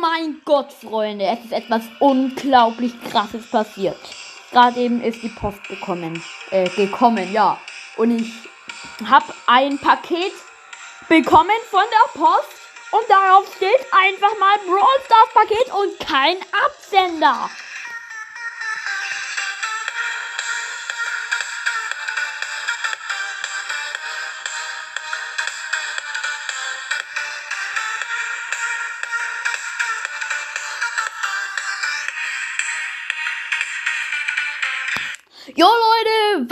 mein Gott, Freunde, es ist etwas unglaublich krasses passiert. Gerade eben ist die Post gekommen. Äh, gekommen, ja. Und ich habe ein Paket bekommen von der Post. Und darauf steht einfach mal Brawl Stars Paket und kein Absender.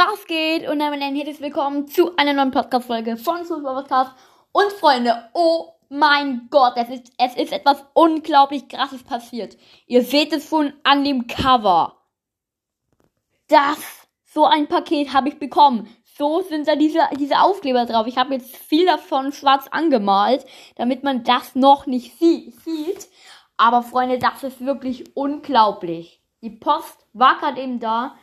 Was geht? Und damit ein herzliches Willkommen zu einer neuen Podcast-Folge von Super Podcast. Und Freunde, oh mein Gott, es ist, es ist etwas unglaublich krasses passiert. Ihr seht es schon an dem Cover. Das, so ein Paket habe ich bekommen. So sind da diese, diese Aufkleber drauf. Ich habe jetzt viel davon schwarz angemalt, damit man das noch nicht sie sieht. Aber Freunde, das ist wirklich unglaublich. Die Post war gerade eben da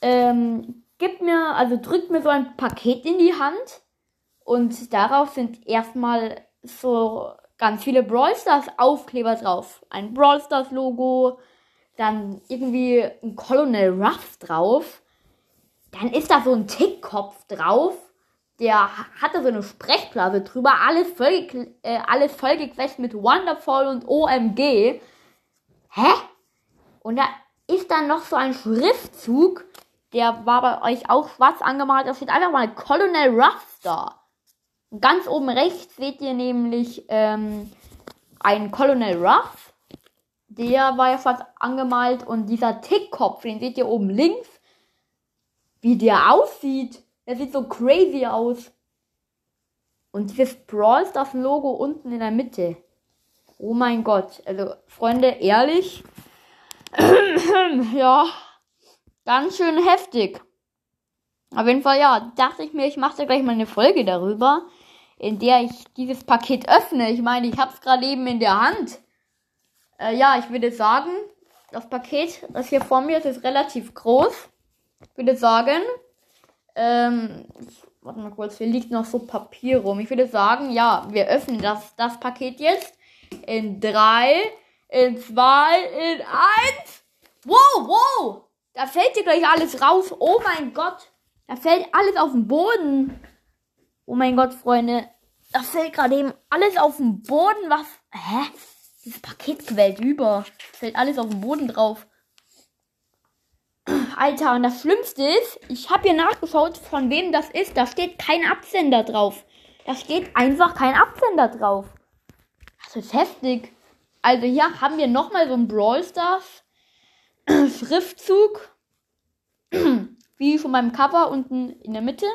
ähm, gibt mir, also drückt mir so ein Paket in die Hand und darauf sind erstmal so ganz viele Brawl Stars Aufkleber drauf. Ein Brawl Stars Logo, dann irgendwie ein Colonel Ruff drauf. Dann ist da so ein Tickkopf drauf. Der hatte so eine Sprechblase drüber. Alles voll, äh, alles vollgequetscht mit Wonderful und OMG. Hä? Und da ist dann noch so ein Schriftzug der war bei euch auch schwarz angemalt. Da steht einfach mal Colonel Ruffstar. Ganz oben rechts seht ihr nämlich ähm, einen Colonel Ruff. Der war ja schwarz angemalt. Und dieser Tickkopf, den seht ihr oben links. Wie der aussieht. Der sieht so crazy aus. Und dieses Brawl Stars Logo unten in der Mitte. Oh mein Gott. Also, Freunde, ehrlich. ja. Ganz schön heftig. Auf jeden Fall, ja, dachte ich mir, ich mache da gleich mal eine Folge darüber, in der ich dieses Paket öffne. Ich meine, ich habe es gerade eben in der Hand. Äh, ja, ich würde sagen, das Paket, das hier vor mir ist, ist relativ groß. Ich würde sagen, ähm, warte mal kurz, hier liegt noch so Papier rum. Ich würde sagen, ja, wir öffnen das, das Paket jetzt in drei, in zwei, in eins. Wow, wow! Da fällt dir gleich alles raus. Oh mein Gott. Da fällt alles auf den Boden. Oh mein Gott, Freunde. Da fällt gerade eben alles auf den Boden. Was? Hä? Dieses Paket quält über. Fällt alles auf den Boden drauf. Alter, und das Schlimmste ist, ich habe hier nachgeschaut, von wem das ist. Da steht kein Absender drauf. Da steht einfach kein Absender drauf. Das ist heftig. Also hier haben wir nochmal so ein Brawl Stars Schriftzug. Wie von meinem Cover unten in der Mitte.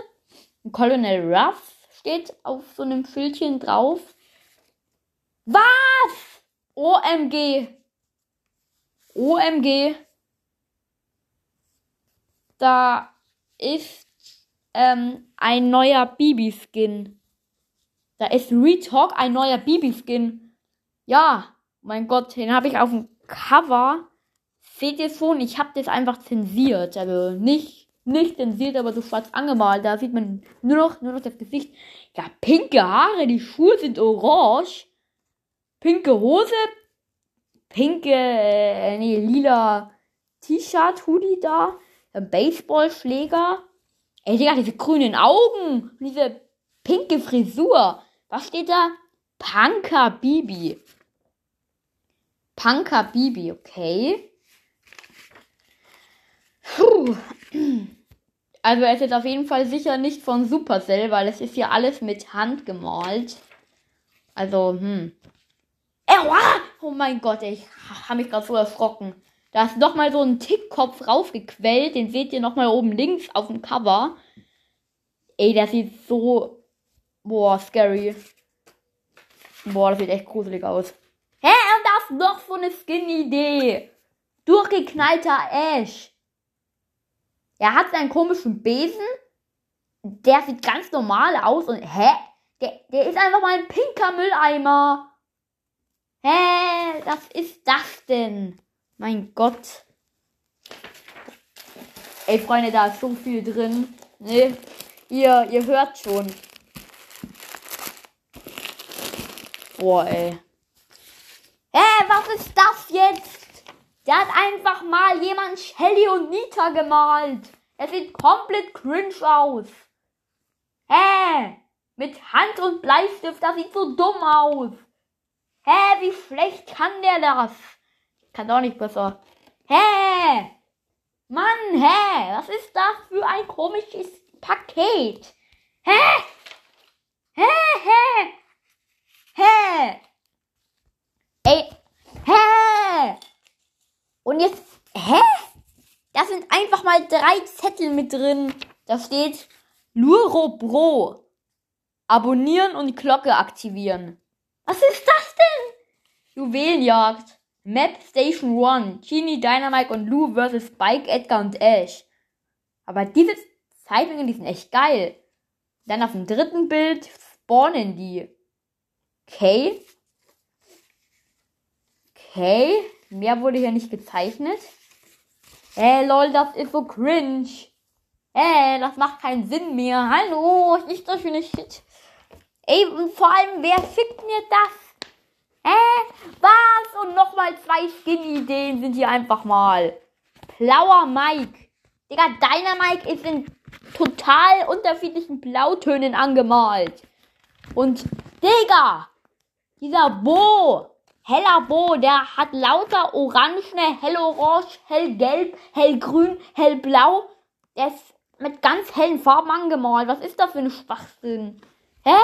Colonel Ruff steht auf so einem Schildchen drauf. Was? OMG. OMG. Da ist ähm, ein neuer Bibi-Skin. Da ist Retalk ein neuer Bibi-Skin. Ja, mein Gott, den habe ich auf dem Cover Seht ihr schon, ich habe das einfach zensiert. Also nicht, nicht zensiert, aber so schwarz angemalt. Da sieht man nur noch, nur noch das Gesicht. Ja, pinke Haare, die Schuhe sind orange. Pinke Hose, pinke, äh, nee, lila T-Shirt, Hoodie da. Baseballschläger. Ey, Digga, diese grünen Augen. Diese pinke Frisur. Was steht da? Punker Bibi. Punker Bibi, okay. Also es ist auf jeden Fall sicher nicht von Supercell, weil es ist ja alles mit Hand gemalt. Also, hm. Ewa! Oh mein Gott, ich habe mich gerade so erschrocken. Da ist nochmal so ein Tickkopf raufgequellt. Den seht ihr nochmal oben links auf dem Cover. Ey, das sieht so... Boah, scary. Boah, das sieht echt gruselig aus. Hä, und das noch so eine Skin-Idee. Durchgeknallter Ash. Er hat seinen komischen Besen. Der sieht ganz normal aus und hä? Der, der ist einfach mal ein pinker Mülleimer. Hä? Was ist das denn? Mein Gott. Ey, Freunde, da ist so viel drin. Ne? Ihr, ihr hört schon. Boah, ey. Hä, was ist das jetzt? Der hat einfach mal jemand Shelly und Nita gemalt. Er sieht komplett cringe aus. Hä? Mit Hand und Bleistift, das sieht so dumm aus. Hä, wie schlecht kann der das? Kann doch nicht besser. Hä? Mann, hä? Was ist das für ein komisches Paket? Hä? Hä, hä? Hä? Ey, hä? Und jetzt, hä? Da sind einfach mal drei Zettel mit drin. Da steht Luro Bro. Abonnieren und Glocke aktivieren. Was ist das denn? Juwelenjagd. Map Station 1. Genie, Dynamite und Lou vs. Spike, Edgar und Ash. Aber diese Zeitungen, die sind echt geil. Dann auf dem dritten Bild spawnen die. Okay. Okay. Mehr wurde hier nicht gezeichnet. Ey, lol, das ist so cringe. Ey, das macht keinen Sinn mehr. Hallo, nicht so schöne Shit. Ey, und vor allem, wer fickt mir das? Hä? Was? Und nochmal zwei Skin-Ideen sind hier einfach mal. Blauer Mike. Digga, deiner Mike ist in total unterschiedlichen Blautönen angemalt. Und, Digga, dieser Bo, heller Bo, der hat lauter orangene, hellorange, hellgelb, hellgrün, hellblau. Der ist mit ganz hellen Farben angemalt. Was ist das für ein Schwachsinn? Hä?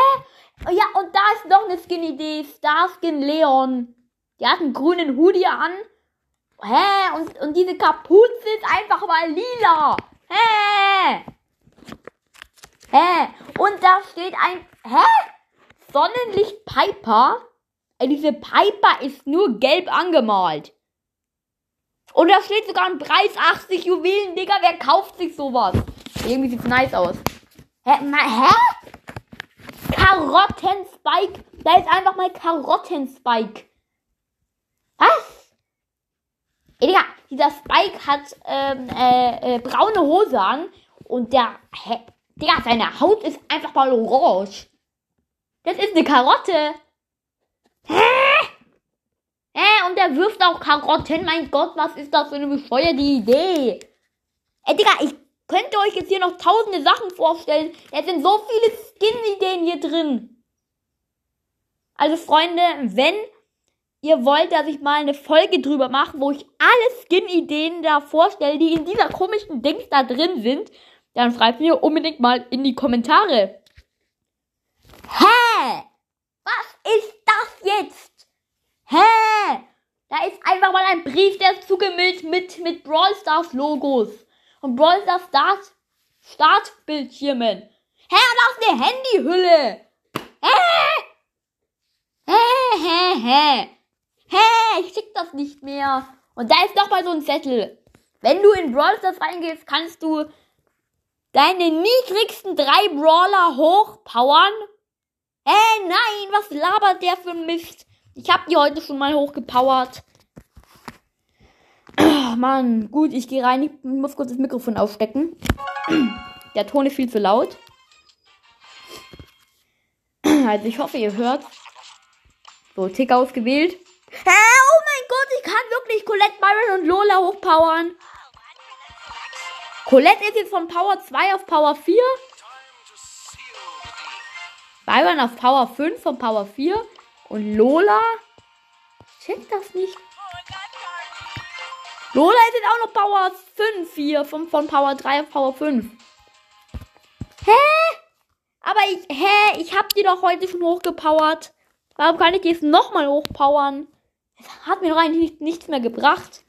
Ja, und da ist noch eine Skin-Idee. Starskin Leon. Der hat einen grünen Hoodie an. Hä? Und, und diese Kapuze ist einfach mal lila. Hä? Hä? Und da steht ein. Hä? Sonnenlicht Piper? Ey, diese Piper ist nur gelb angemalt. Und da steht sogar ein Preis 80 Juwelen, Digga. Wer kauft sich sowas? Irgendwie sieht's nice aus. Hä? Na, hä? Karottenspike. Da ist einfach mal Karottenspike. Was? Ey, Digga, dieser Spike hat ähm, äh, äh, braune Hose an und der, hä? Digga, seine Haut ist einfach mal orange. Das ist eine Karotte. Hä? Der wirft auch Karotten. Mein Gott, was ist das für eine bescheuerte Idee? Ey, Digga, ich könnte euch jetzt hier noch tausende Sachen vorstellen. Es sind so viele Skin-Ideen hier drin. Also, Freunde, wenn ihr wollt, dass ich mal eine Folge drüber mache, wo ich alle Skin-Ideen da vorstelle, die in dieser komischen Dings da drin sind, dann schreibt mir unbedingt mal in die Kommentare. Hä? Was ist das jetzt? Hä? Da ist einfach mal ein Brief, der ist zugemüllt mit, mit Brawl Stars Logos. Und Brawl Stars Start, Startbildschirmen. Hä, und ist eine Handyhülle. Hä? Hä, hä, hä. Hä, ich schick das nicht mehr. Und da ist noch mal so ein Zettel. Wenn du in Brawl Stars reingehst, kannst du deine niedrigsten drei Brawler hochpowern. Hä, nein, was labert der für Mist? Ich hab die heute schon mal hochgepowert. Oh, Mann, gut, ich gehe rein. Ich muss kurz das Mikrofon aufstecken. Der Ton ist viel zu laut. Also ich hoffe, ihr hört. So, Tick ausgewählt. Hä? Oh mein Gott, ich kann wirklich Colette, Byron und Lola hochpowern. Colette ist jetzt von Power 2 auf Power 4. Byron auf Power 5 von Power 4. Und Lola. Check das nicht. Lola ist jetzt auch noch Power 5 hier. Von, von Power 3 auf Power 5. Hä? Aber ich, hä? Ich hab die doch heute schon hochgepowert. Warum kann ich die jetzt nochmal hochpowern? Das hat mir doch eigentlich nichts mehr gebracht.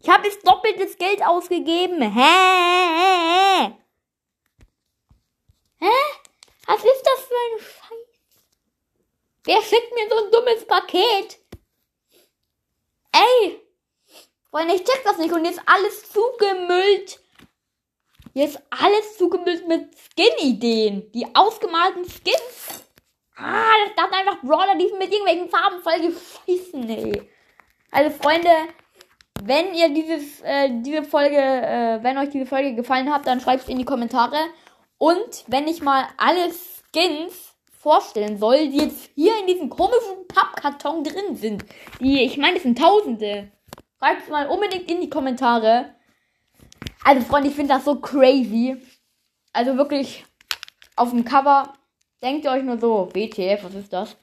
Ich habe jetzt doppeltes Geld ausgegeben. Hä? Hä? Was ist das für ein Scheiß? Wer schickt mir so ein dummes Paket? Ey! Freunde, ich check das nicht. Und jetzt alles zugemüllt. Jetzt alles zugemüllt mit Skin-Ideen. Die ausgemalten Skins. Ah, das sind einfach Brawler, die mit irgendwelchen Farben voll geschissen, ey. Also, Freunde, wenn ihr dieses, äh, diese Folge, äh, wenn euch diese Folge gefallen hat, dann schreibt es in die Kommentare. Und wenn ich mal alle Skins vorstellen soll, die jetzt hier in diesem komischen Pappkarton drin sind. Die, ich meine, es sind Tausende. Schreibt es mal unbedingt in die Kommentare. Also, Freunde, ich finde das so crazy. Also wirklich, auf dem Cover denkt ihr euch nur so, WTF, was ist das?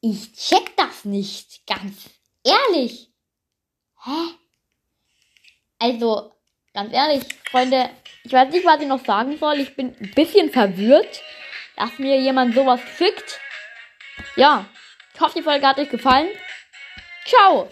Ich check das nicht, ganz ehrlich. Hä? Also, ganz ehrlich, Freunde, ich weiß nicht, was ich noch sagen soll. Ich bin ein bisschen verwirrt, dass mir jemand sowas schickt. Ja, ich hoffe, die Folge hat euch gefallen. Ciao!